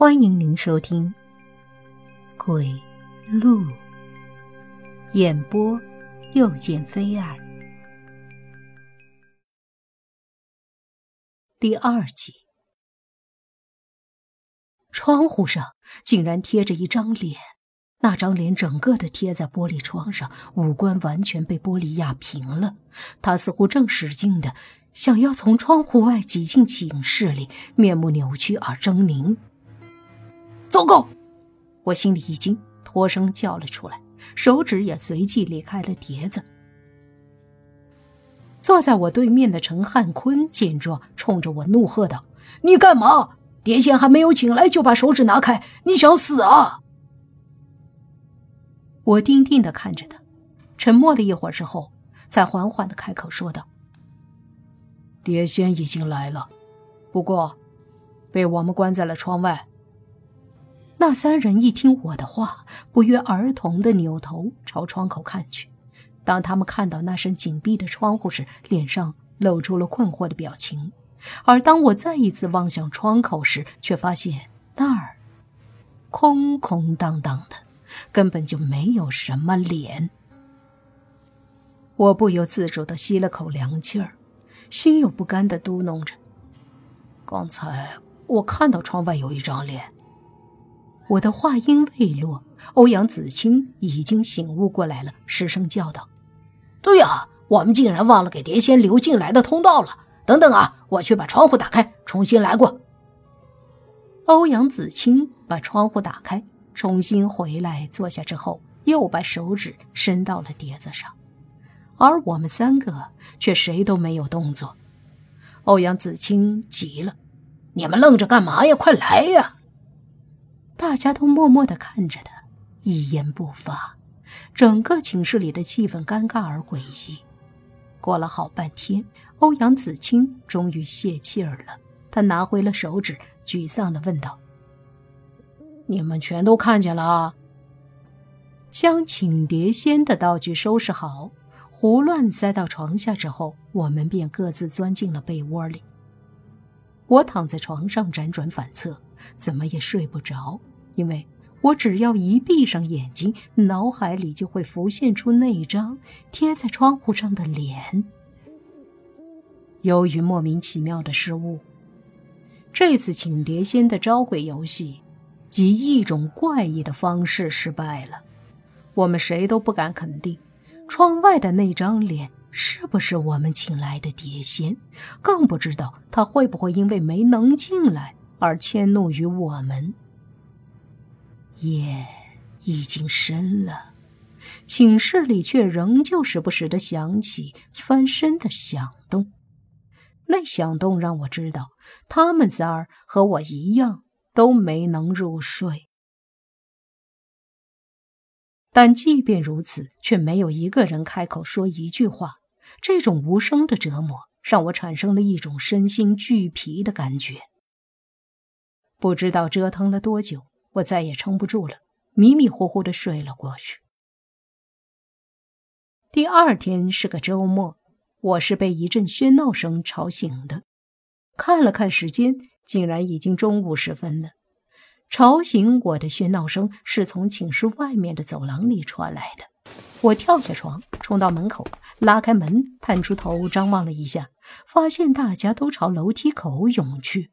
欢迎您收听《鬼路》，演播：又见菲儿，第二集。窗户上竟然贴着一张脸，那张脸整个的贴在玻璃窗上，五官完全被玻璃压平了。他似乎正使劲的想要从窗户外挤进寝室里，面目扭曲而狰狞。糟糕！我心里一惊，脱声叫了出来，手指也随即离开了碟子。坐在我对面的陈汉坤见状，冲着我怒喝道：“你干嘛？碟仙还没有请来，就把手指拿开！你想死啊？”我定定的看着他，沉默了一会儿之后，才缓缓的开口说道：“碟仙已经来了，不过被我们关在了窗外。”那三人一听我的话，不约而同的扭头朝窗口看去。当他们看到那扇紧闭的窗户时，脸上露出了困惑的表情。而当我再一次望向窗口时，却发现那儿空空荡荡的，根本就没有什么脸。我不由自主的吸了口凉气儿，心有不甘的嘟哝着：“刚才我看到窗外有一张脸。”我的话音未落，欧阳子清已经醒悟过来了，失声叫道：“对呀，我们竟然忘了给碟仙留进来的通道了！等等啊，我去把窗户打开，重新来过。”欧阳子清把窗户打开，重新回来坐下之后，又把手指伸到了碟子上，而我们三个却谁都没有动作。欧阳子清急了：“你们愣着干嘛呀？快来呀！”大家都默默的看着他，一言不发。整个寝室里的气氛尴尬而诡异。过了好半天，欧阳子清终于泄气儿了。他拿回了手指，沮丧的问道：“你们全都看见了？”将请碟仙的道具收拾好，胡乱塞到床下之后，我们便各自钻进了被窝里。我躺在床上辗转反侧，怎么也睡不着。因为我只要一闭上眼睛，脑海里就会浮现出那张贴在窗户上的脸。由于莫名其妙的失误，这次请碟仙的招鬼游戏以一种怪异的方式失败了。我们谁都不敢肯定，窗外的那张脸是不是我们请来的碟仙，更不知道他会不会因为没能进来而迁怒于我们。夜已经深了，寝室里却仍旧时不时的响起翻身的响动。那响动让我知道，他们仨儿和我一样都没能入睡。但即便如此，却没有一个人开口说一句话。这种无声的折磨让我产生了一种身心俱疲的感觉。不知道折腾了多久。我再也撑不住了，迷迷糊糊的睡了过去。第二天是个周末，我是被一阵喧闹声吵醒的。看了看时间，竟然已经中午时分了。吵醒我的喧闹声是从寝室外面的走廊里传来的。我跳下床，冲到门口，拉开门，探出头张望了一下，发现大家都朝楼梯口涌去。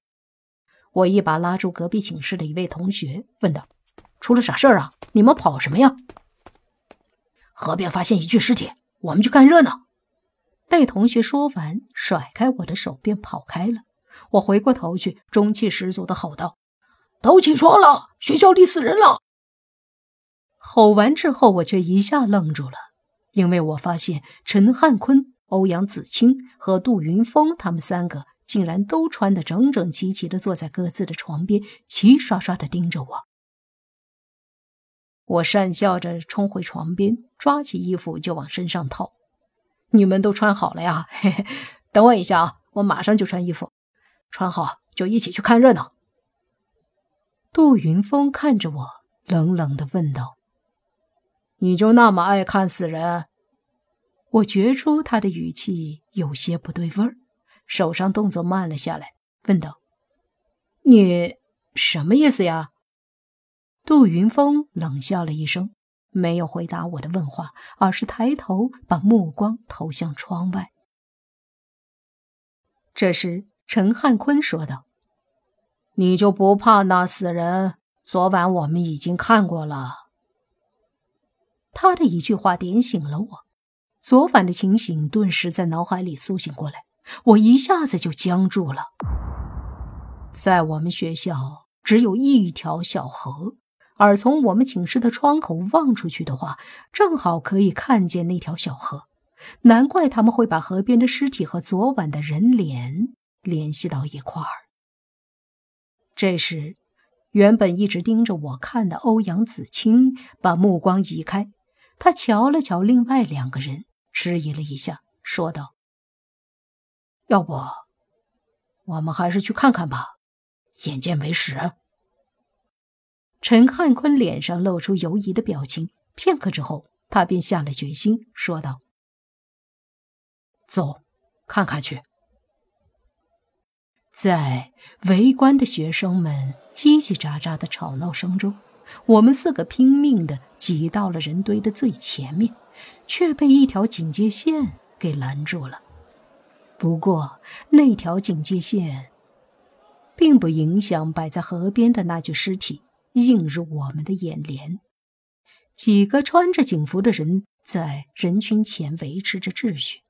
我一把拉住隔壁寝室的一位同学，问道：“出了啥事儿啊？你们跑什么呀？”河边发现一具尸体，我们去看热闹。那同学说完，甩开我的手便跑开了。我回过头去，中气十足的吼道：“都起床了，学校里死人了！”吼完之后，我却一下愣住了，因为我发现陈汉坤、欧阳子清和杜云峰他们三个。竟然都穿得整整齐齐的坐在各自的床边，齐刷刷的盯着我。我讪笑着冲回床边，抓起衣服就往身上套。你们都穿好了呀？嘿嘿，等我一下啊，我马上就穿衣服。穿好就一起去看热闹。杜云峰看着我，冷冷的问道：“你就那么爱看死人？”我觉出他的语气有些不对味儿。手上动作慢了下来，问道：“你什么意思呀？杜云峰冷笑了一声，没有回答我的问话，而是抬头把目光投向窗外。这时，陈汉坤说道：“你就不怕那死人？昨晚我们已经看过了。”他的一句话点醒了我，昨晚的情形顿时在脑海里苏醒过来，我一下子就僵住了。在我们学校只有一条小河。而从我们寝室的窗口望出去的话，正好可以看见那条小河。难怪他们会把河边的尸体和昨晚的人脸联系到一块儿。这时，原本一直盯着我看的欧阳子清把目光移开，他瞧了瞧另外两个人，迟疑了一下，说道：“要不，我们还是去看看吧，眼见为实。”陈汉坤脸上露出犹疑的表情，片刻之后，他便下了决心，说道：“走，看看去。”在围观的学生们叽叽喳喳的吵闹声中，我们四个拼命的挤到了人堆的最前面，却被一条警戒线给拦住了。不过，那条警戒线并不影响摆在河边的那具尸体。映入我们的眼帘，几个穿着警服的人在人群前维持着秩序，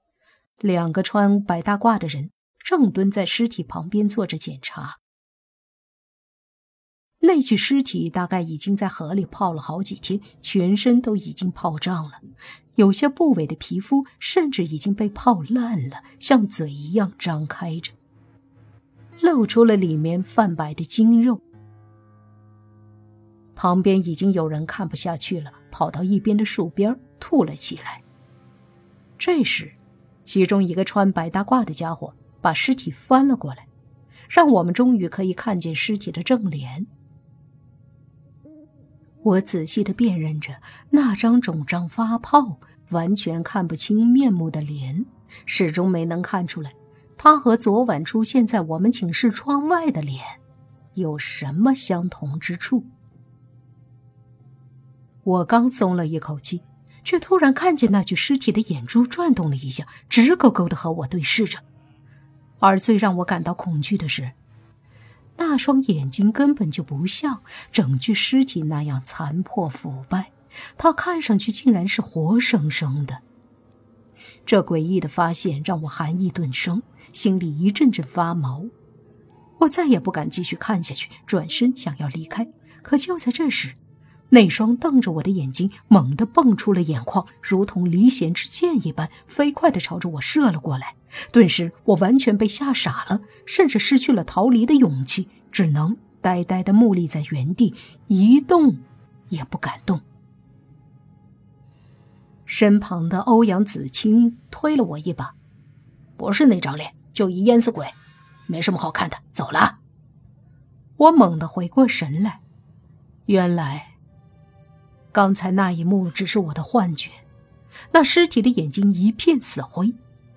两个穿白大褂的人正蹲在尸体旁边做着检查。那具尸体大概已经在河里泡了好几天，全身都已经泡胀了，有些部位的皮肤甚至已经被泡烂了，像嘴一样张开着，露出了里面泛白的筋肉。旁边已经有人看不下去了，跑到一边的树边吐了起来。这时，其中一个穿白大褂的家伙把尸体翻了过来，让我们终于可以看见尸体的正脸。我仔细的辨认着那张肿胀发泡、完全看不清面目的脸，始终没能看出来，他和昨晚出现在我们寝室窗外的脸有什么相同之处。我刚松了一口气，却突然看见那具尸体的眼珠转动了一下，直勾勾的和我对视着。而最让我感到恐惧的是，那双眼睛根本就不像整具尸体那样残破腐败，它看上去竟然是活生生的。这诡异的发现让我寒意顿生，心里一阵阵发毛。我再也不敢继续看下去，转身想要离开。可就在这时，那双瞪着我的眼睛猛地蹦出了眼眶，如同离弦之箭一般，飞快地朝着我射了过来。顿时，我完全被吓傻了，甚至失去了逃离的勇气，只能呆呆地木立在原地，一动也不敢动。身旁的欧阳子清推了我一把：“不是那张脸，就一淹死鬼，没什么好看的，走了。”我猛地回过神来，原来。刚才那一幕只是我的幻觉，那尸体的眼睛一片死灰，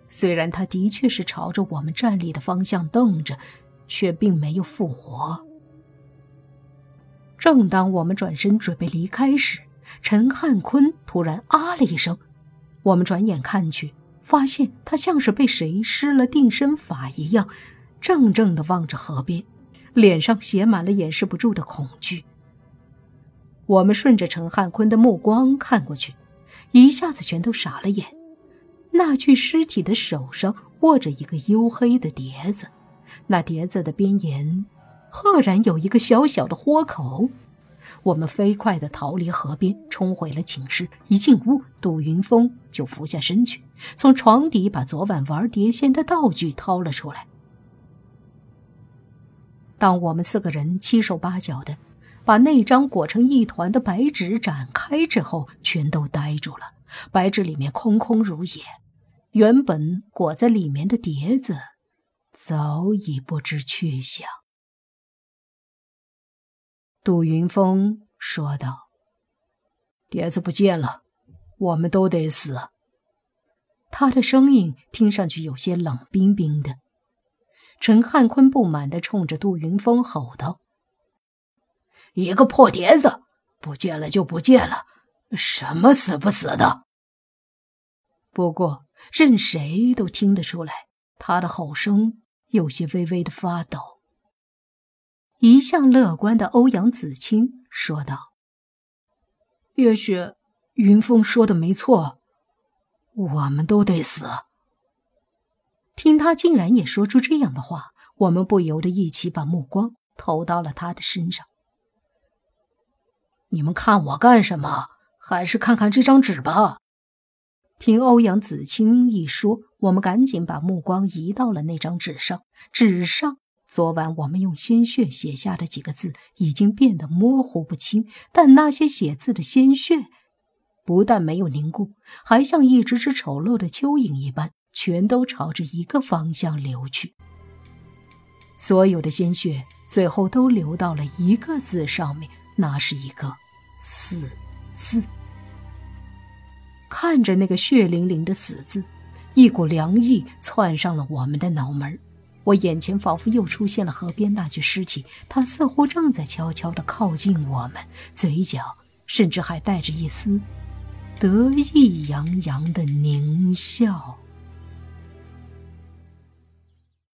虽然他的确是朝着我们站立的方向瞪着，却并没有复活。正当我们转身准备离开时，陈汉坤突然啊了一声，我们转眼看去，发现他像是被谁施了定身法一样，怔怔地望着河边，脸上写满了掩饰不住的恐惧。我们顺着陈汉坤的目光看过去，一下子全都傻了眼。那具尸体的手上握着一个黝黑的碟子，那碟子的边沿赫然有一个小小的豁口。我们飞快地逃离河边，冲回了寝室。一进屋，杜云峰就俯下身去，从床底把昨晚玩碟仙的道具掏了出来。当我们四个人七手八脚的。把那张裹成一团的白纸展开之后，全都呆住了。白纸里面空空如也，原本裹在里面的碟子早已不知去向。杜云峰说道：“碟子不见了，我们都得死。”他的声音听上去有些冷冰冰的。陈汉坤不满地冲着杜云峰吼道。一个破碟子，不见了就不见了，什么死不死的？不过，任谁都听得出来，他的吼声有些微微的发抖。一向乐观的欧阳子清说道：“也许云峰说的没错，我们都得死。”听他竟然也说出这样的话，我们不由得一起把目光投到了他的身上。你们看我干什么？还是看看这张纸吧。听欧阳子清一说，我们赶紧把目光移到了那张纸上。纸上昨晚我们用鲜血写下的几个字已经变得模糊不清，但那些写字的鲜血不但没有凝固，还像一只只丑陋的蚯蚓一般。全都朝着一个方向流去，所有的鲜血最后都流到了一个字上面，那是一个“死”字。看着那个血淋淋的“死”字，一股凉意窜上了我们的脑门我眼前仿佛又出现了河边那具尸体，他似乎正在悄悄地靠近我们，嘴角甚至还带着一丝得意洋洋的狞笑。